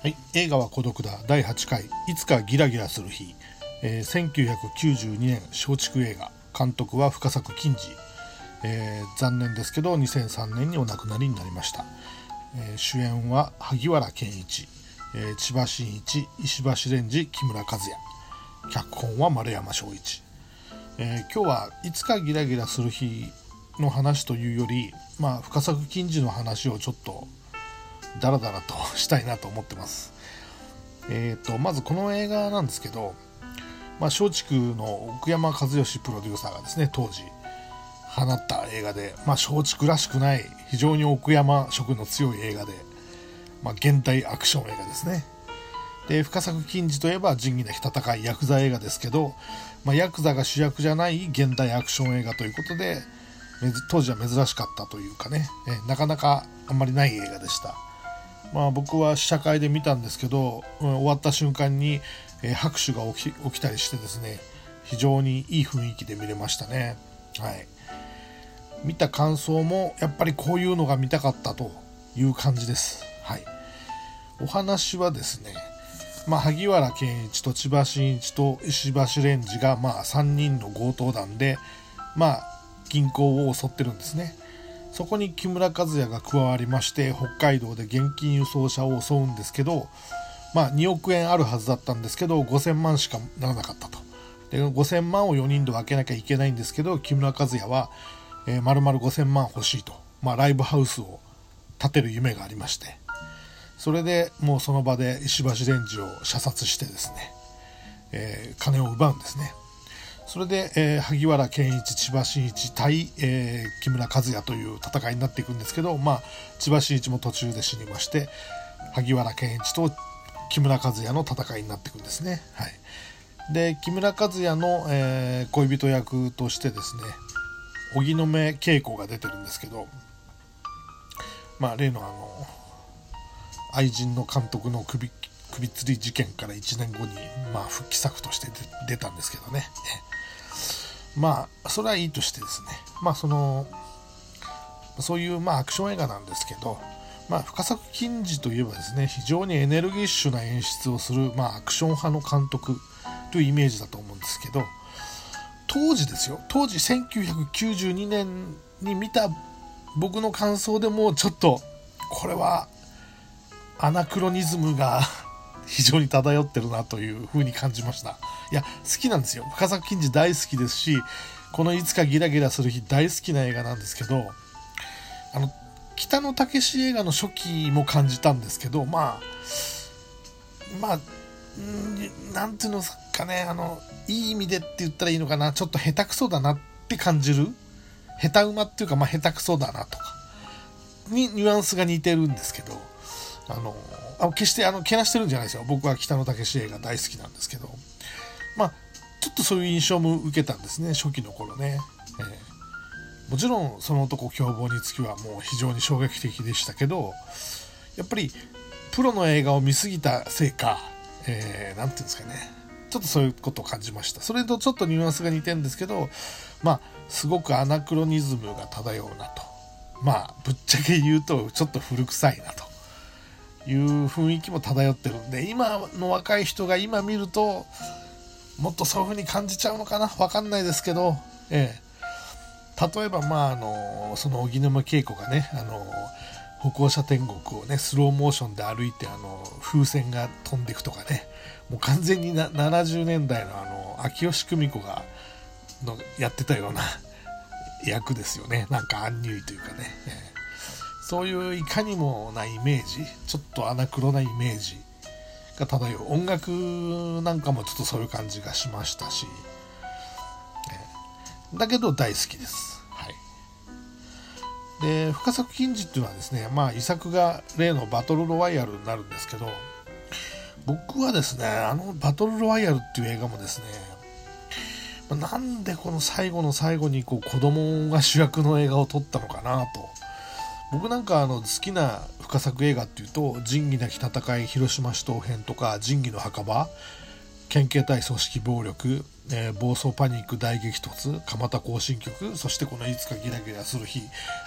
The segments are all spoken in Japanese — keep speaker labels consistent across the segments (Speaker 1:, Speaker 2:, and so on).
Speaker 1: はい、映画は孤独だ。第8回。いつかギラギラする日、えー1992年松竹映画。監督は深作金次、えー残念ですけど2003年にお亡くなりになりました、えー主演は萩原健一、えー千葉真一石橋蓮司木村和也。脚本は丸山翔一、えー今日はいつかギラギラする日の話というより、まあ、深作金次の話をちょっとダラダラとしたいなと思ってます。えー、とまずこの映画なんですけど、まあ、松竹の奥山和義プロデューサーがですね当時放った映画で、まあ、松竹らしくない非常に奥山色の強い映画で、まあ、現代アクション映画ですねで深作金次といえば仁義なき戦いヤクザ映画ですけど、まあ、ヤクザが主役じゃない現代アクション映画ということで当時は珍しかったというかね、なかなかあんまりない映画でしたまあ、僕は試写会で見たんですけど、うん終わった瞬間に、えー拍手が起き起きたりしてですね非常にいい雰囲気で見れましたね。はい。見た感想もやっぱりこういうのが見たかったという感じです。はい。お話はですねまあ、萩原健一と千葉真一と石橋蓮司が、まあ、3人の強盗団で、まあ、銀行を襲ってるんですね。そこに木村和也が加わりまして北海道で現金輸送車を襲うんですけど、まあ、2億円あるはずだったんですけど5000万しかならなかったと。で5000万を4人で分けなきゃいけないんですけど木村和也は、えー、丸々5000万欲しいと、まあ、ライブハウスを建てる夢がありまして。それでもうその場で石橋蓮司を射殺してですね、えー金を奪うんですね。それで、えー萩原健一千葉真一対、えー木村和也という戦いになっていくんですけど、まあ、千葉真一も途中で死にまして萩原健一と木村和也の戦いになっていくんですね。はい、で木村和也の、えー恋人役としてですね荻野目恵子が出てるんですけど、まあ、例のあの愛人の監督の首首吊り事件から1年後に、まあ、復帰作として出出たんですけどね。まあそれはいいとしてですね。まあそのそういうまあアクション映画なんですけど、まあ、深作金次といえばですね非常にエネルギッシュな演出をする、まあ、アクション派の監督というイメージだと思うんですけど当時ですよ。当時1992年に見た僕の感想でもちょっとこれはアナクロニズムが非常に漂ってるなという風に感じました。いや好きなんですよ。深作金次大好きですしこのいつかギラギラする日大好きな映画なんですけどあの北野武映画の初期も感じたんですけどまあまあんなんていうのかねあのいい意味でって言ったらいいのかな。ちょっと下手くそだなって感じる。下手馬っていうかまあ下手くそだなとかにニュアンスが似てるんですけどあのあ決してあのけなしてるんじゃないですよ。僕は北野武映画大好きなんですけど。まあちょっとそういう印象も受けたんですね。初期の頃ね、えーもちろんその男凶暴につきはもう非常に衝撃的でしたけどやっぱりプロの映画を見すぎたせいか何、えー、なんていうんですかね。ちょっとそういうことを感じました。それとちょっとニュアンスが似てるんですけどまあすごくアナクロニズムが漂うなと。まあぶっちゃけ言うとちょっと古臭いなと。いう雰囲気も漂ってる。んで今の若い人が今見るともっとそういう風に感じちゃうのかな？わかんないですけどええ。例えばまああのその荻野目恵子がねあの歩行者天国をねスローモーションで歩いてあの風船が飛んでいくとかね。もう完全にな70年代のあの秋吉久美子がのやってたような役ですよね。なんかアンニュイというかね、ええ。そういういかにもなイメージちょっとアナクロなイメージが漂う。音楽なんかもちょっとそういう感じがしましたし、ええだけど大好きです。はい、で深作金次っていうのはですね、まあ、遺作が例のバトルロワイヤルになるんですけど僕はですねあのバトルロワイヤルっていう映画もですねなんでこの最後の最後にこう子供が主役の映画を撮ったのかなと僕なんかあの好きな深作映画っていうと「仁義なき戦い広島市東編」とか「仁義の墓場」県警対組織暴力、えー暴走パニック大激突蒲田行進曲そしてこの「いつかギラギラする日」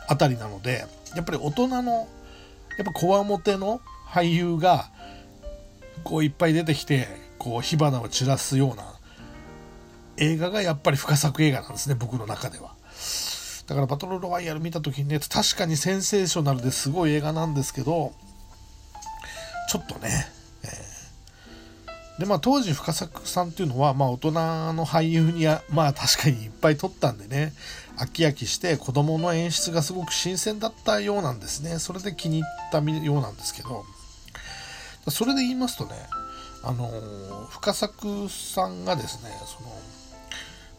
Speaker 1: あたりなのでやっぱり大人のやっぱこわもての俳優がこういっぱい出てきてこう火花を散らすような映画がやっぱり深作映画なんですね僕の中では。だからバトルロワイヤル見た時にね確かにセンセーショナルですごい映画なんですけどちょっとね、えー、でまあ当時深作さんっていうのはまあ大人の俳優にはまあ確かにいっぱい撮ったんでね飽き飽きして子供の演出がすごく新鮮だったようなんですね。それで気に入ったようなんですけどそれで言いますとねあの深作さんがですねその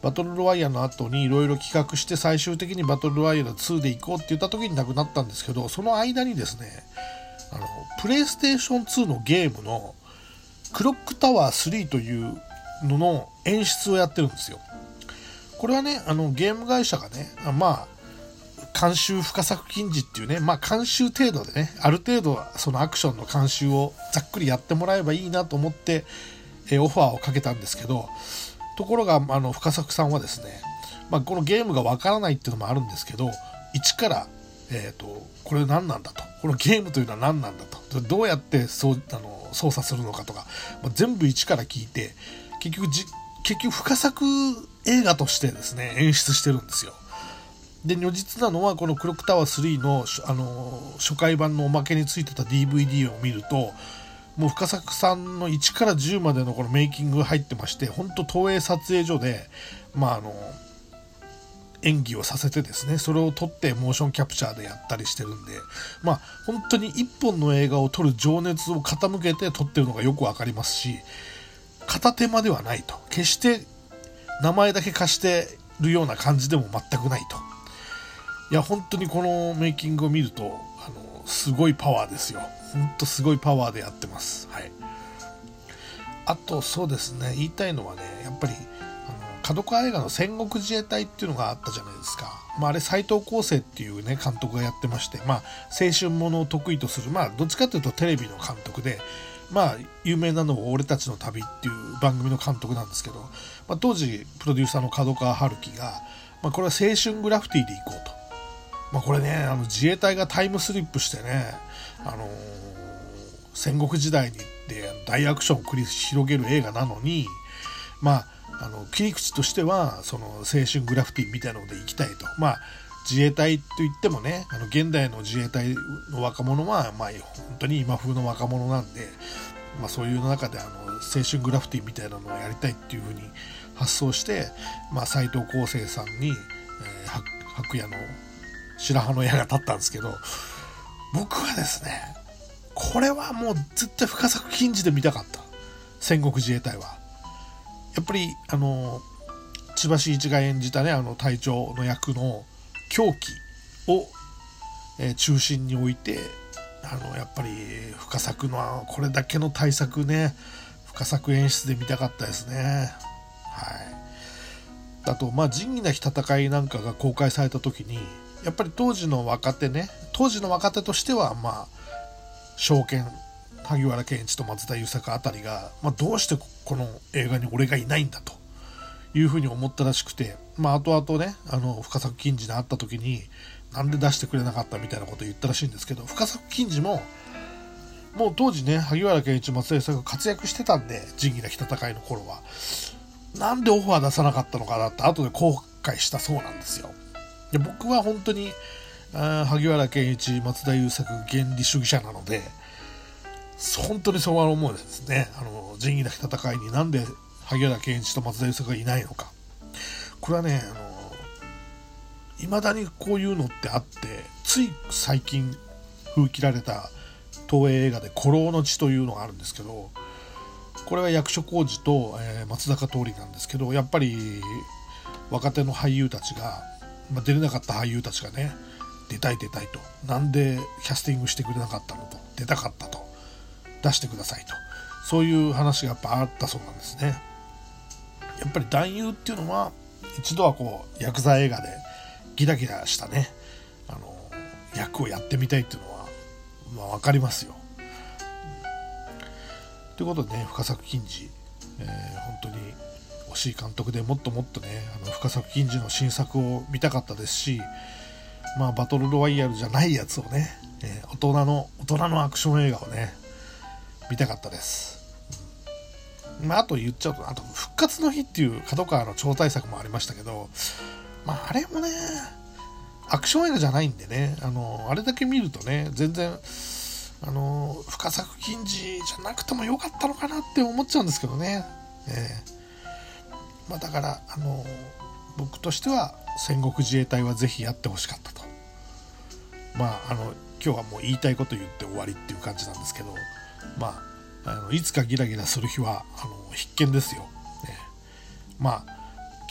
Speaker 1: バトルロワイヤルの後にいろいろ企画して最終的にバトルロワイヤル2で行こうって言った時に亡くなったんですけどその間にですねあのプレイステーション2のゲームのクロックタワー3というのの演出をやってるんですよ。これはねあのゲーム会社がねまあ監修深作金次っていうねまあ監修程度でねある程度そのアクションの監修をざっくりやってもらえばいいなと思ってえオファーをかけたんですけどところがあの深作さんはですね、まあ、このゲームがわからないっていうのもあるんですけど一から、えーと、これ何なんだとこのゲームというのは何なんだとどうやってそうあの操作するのかとか、まあ、全部一から聞いて結局じ結局深作映画としてですね、演出してるんですよ。で、如実なのは、このクロックタワー3の、あの、初回版のおまけについてた DVD を見ると、もう深作さんの1から10までのこのメイキング入ってまして、本当東映撮影所で、まああの、演技をさせてですね、それを撮ってモーションキャプチャーでやったりしてるんで、まあ本当に一本の映画を撮る情熱を傾けて撮ってるのがよくわかりますし、片手間ではないと。決して名前だけ貸してるような感じでも全くないと。いや、本当にこのメイキングを見ると、あの、すごいパワーですよ。ほんとすごいパワーでやってます。はい。あと、そうですね、言いたいのはね、やっぱり、あの、角川映画の戦国自衛隊っていうのがあったじゃないですか。まあ、あれ、斎藤康生っていうね、監督がやってまして、まあ、青春ものを得意とする、まあ、どっちかというとテレビの監督で、まあ、有名なのは俺たちの旅っていう番組の監督なんですけど、まあ、当時、プロデューサーの角川春樹が、まあ、これは青春グラフィティで行こうと。まあ、これね、あの自衛隊がタイムスリップしてね、あのー、戦国時代に行って大アクションを繰り広げる映画なのに、まあ、あの切り口としてはその青春グラフィティみたいなので行きたいと。まあ自衛隊といってもねあの現代の自衛隊の若者は、まあ、本当に今風の若者なんで、まあ、そういう中であの青春グラフィティみたいなのをやりたいっていうふうに発想して、まあ、斉藤康生さんに、えー、白夜の白羽の矢が立ったんですけど僕はですねこれはもう絶対深作金次で見たかった。戦国自衛隊は。やっぱりあの千葉真一が演じたねあの隊長の役の狂気を、え中心に置いてあのやっぱり深作のこれだけの対策ね深作演出で見たかったですね。はい。あとまあ仁義なき戦いなんかが公開された時にやっぱり当時の若手ね当時の若手としてはまあ証券萩原健一と松田優作あたりが、まあ、どうしてこの映画に俺がいないんだというふうに思ったらしくて、まあ、後々ね、あの、深作金次に会った時に、なんで出してくれなかったみたいなことを言ったらしいんですけど、深作金次も、もう当時ね、萩原健一、松江さんが活躍してたんで、仁義なき戦いの頃は。なんでオファー出さなかったのかなって、後で後悔したそうなんですよ。で僕は本当に、あ萩原健一、松田優作、原理主義者なので、本当にそう思うんですね。あの、仁義なき戦いになんで萩原健一と松田優作がいないのか。これはね、あの、未だにこういうのってあって、つい最近封切られた東映映画で「古老の地」というのがあるんですけど、これは役所広司と、えー、松坂桃李なんですけど、やっぱり若手の俳優たちが、まあ、出れなかった俳優たちがね、出たい出たいと。なんでキャスティングしてくれなかったのと。出たかったと。出してくださいと。そういう話がやっぱあったそうなんですね。やっぱり男優っていうのは一度はこうヤクザ映画でギラギラしたねあの役をやってみたいっていうのは、まあ、分かりますよ。ということでね深作金次、えー、本当に惜しい監督でもっともっとねあの深作金次の新作を見たかったですし、まあ、バトルロワイヤルじゃないやつをね、えー、大人の大人のアクション映画をね見たかったです。まあ、あと言っちゃうと、あと、復活の日っていう角川の超大作もありましたけど、まあ、あれもね、アクション映画じゃないんでね、あの、あれだけ見るとね、全然、あの、深作金次じゃなくてもよかったのかなって思っちゃうんですけどね。えー、まあ、だから、あの、僕としては戦国自衛隊はぜひやってほしかったと。まあ、あの、今日はもう言いたいこと言って終わりっていう感じなんですけど、まあ、あのいつかギラギラする日はあの必見ですよ。ね、まあ、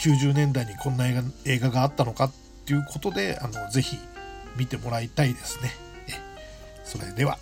Speaker 1: 90年代にこんな映画映画があったのかっていうことで、あのぜひ見てもらいたいですね。それでは。